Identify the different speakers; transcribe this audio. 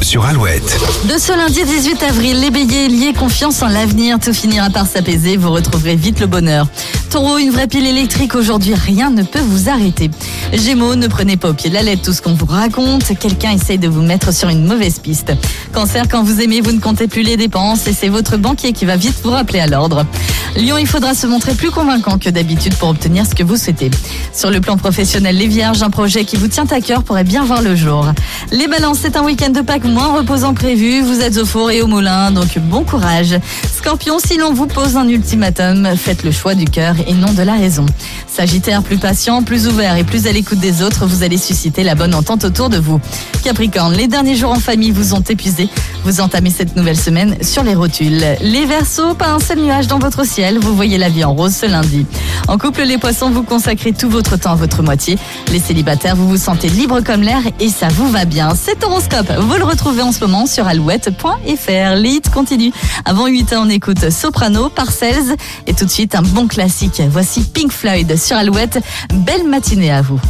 Speaker 1: sur Alouette.
Speaker 2: De ce lundi 18 avril, les béliers liés confiance en l'avenir, tout finira par s'apaiser, vous retrouverez vite le bonheur. Taureau, une vraie pile électrique aujourd'hui, rien ne peut vous arrêter. Gémeaux, ne prenez pas au pied de la lettre tout ce qu'on vous raconte, quelqu'un essaye de vous mettre sur une mauvaise piste. Cancer, quand vous aimez, vous ne comptez plus les dépenses et c'est votre banquier qui va vite vous rappeler à l'ordre. Lion, il faudra se montrer plus convaincant que d'habitude pour obtenir ce que vous souhaitez. Sur le plan professionnel, les vierges, un projet qui vous tient à cœur pourrait bien voir le jour. Les balances, c'est un week-end de Pâques moins reposant prévu, vous êtes au four et au moulin, donc bon courage. Scorpion, si l'on vous pose un ultimatum, faites le choix du cœur et non de la raison. Sagittaire, plus patient, plus ouvert et plus à l'écoute des autres, vous allez susciter la bonne entente autour de vous. Capricorne, les derniers jours en famille vous ont épuisé, vous entamez cette nouvelle semaine sur les rotules. Les Verseaux, pas un seul nuage dans votre ciel, vous voyez la vie en rose ce lundi. En couple, les poissons, vous consacrez tout votre temps à votre moitié. Les célibataires, vous vous sentez libre comme l'air et ça vous va bien. Cet horoscope, vous le retrouvez en ce moment sur alouette.fr. Les hits continuent. Avant 8 ans, on écoute Soprano, Parcells et tout de suite un bon classique. Voici Pink Floyd sur Alouette. Belle matinée à vous.